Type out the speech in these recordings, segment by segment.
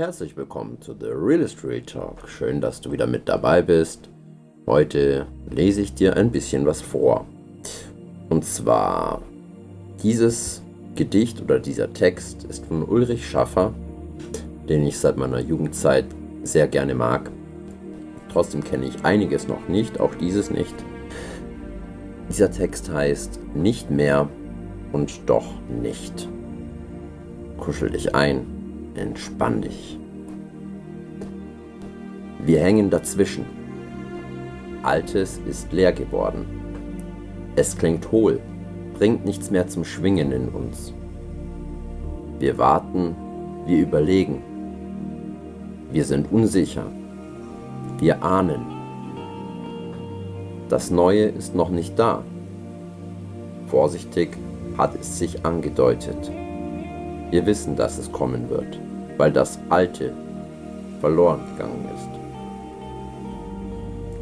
Herzlich willkommen zu The Real Estate Talk. Schön, dass du wieder mit dabei bist. Heute lese ich dir ein bisschen was vor. Und zwar dieses Gedicht oder dieser Text ist von Ulrich Schaffer, den ich seit meiner Jugendzeit sehr gerne mag. Trotzdem kenne ich einiges noch nicht, auch dieses nicht. Dieser Text heißt Nicht mehr und doch nicht. Kuschel dich ein, entspann dich. Wir hängen dazwischen. Altes ist leer geworden. Es klingt hohl, bringt nichts mehr zum Schwingen in uns. Wir warten, wir überlegen. Wir sind unsicher. Wir ahnen. Das Neue ist noch nicht da. Vorsichtig hat es sich angedeutet. Wir wissen, dass es kommen wird, weil das Alte verloren gegangen ist.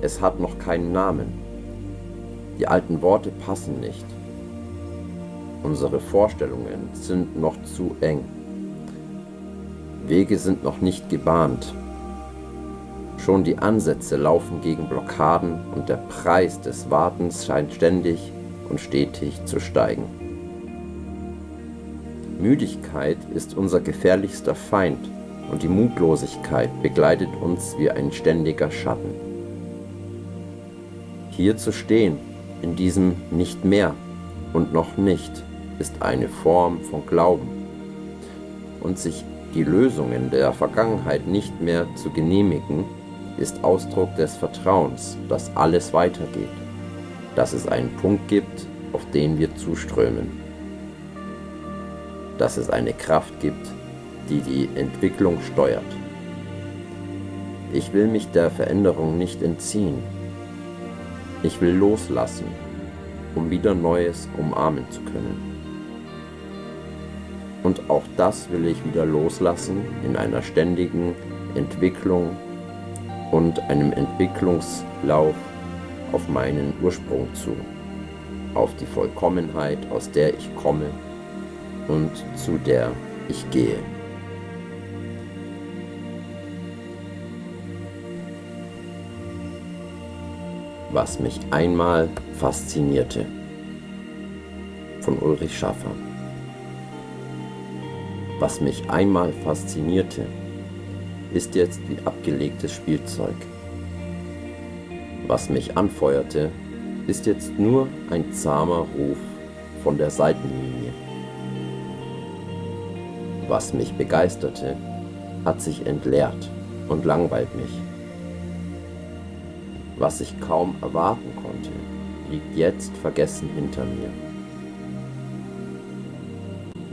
Es hat noch keinen Namen. Die alten Worte passen nicht. Unsere Vorstellungen sind noch zu eng. Wege sind noch nicht gebahnt. Schon die Ansätze laufen gegen Blockaden und der Preis des Wartens scheint ständig und stetig zu steigen. Müdigkeit ist unser gefährlichster Feind und die Mutlosigkeit begleitet uns wie ein ständiger Schatten. Hier zu stehen, in diesem Nicht mehr und noch nicht, ist eine Form von Glauben und sich die Lösungen der Vergangenheit nicht mehr zu genehmigen, ist Ausdruck des Vertrauens, dass alles weitergeht, dass es einen Punkt gibt, auf den wir zuströmen dass es eine Kraft gibt, die die Entwicklung steuert. Ich will mich der Veränderung nicht entziehen. Ich will loslassen, um wieder Neues umarmen zu können. Und auch das will ich wieder loslassen in einer ständigen Entwicklung und einem Entwicklungslauf auf meinen Ursprung zu, auf die Vollkommenheit, aus der ich komme und zu der ich gehe. Was mich einmal faszinierte. Von Ulrich Schaffer. Was mich einmal faszinierte, ist jetzt wie abgelegtes Spielzeug. Was mich anfeuerte, ist jetzt nur ein zahmer Ruf von der Seitenlinie. Was mich begeisterte, hat sich entleert und langweilt mich. Was ich kaum erwarten konnte, liegt jetzt vergessen hinter mir.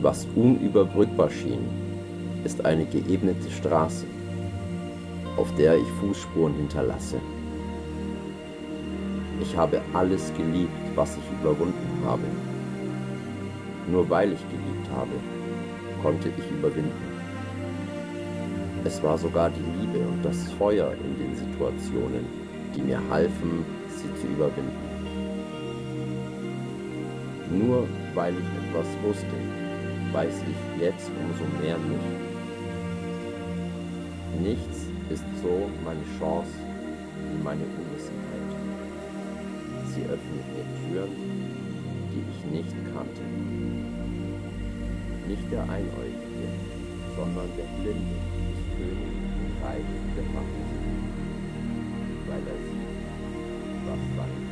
Was unüberbrückbar schien, ist eine geebnete Straße, auf der ich Fußspuren hinterlasse. Ich habe alles geliebt, was ich überwunden habe. Nur weil ich geliebt habe, konnte ich überwinden. Es war sogar die Liebe und das Feuer in den Situationen, die mir halfen, sie zu überwinden. Nur weil ich etwas wusste, weiß ich jetzt umso mehr nicht. Nichts ist so meine Chance wie meine Unwissenheit. Sie öffnet mir Türen, die ich nicht kannte nicht der Einäugige, sondern der Blinde ist König und Reich der Macht, weil er sieht, was sein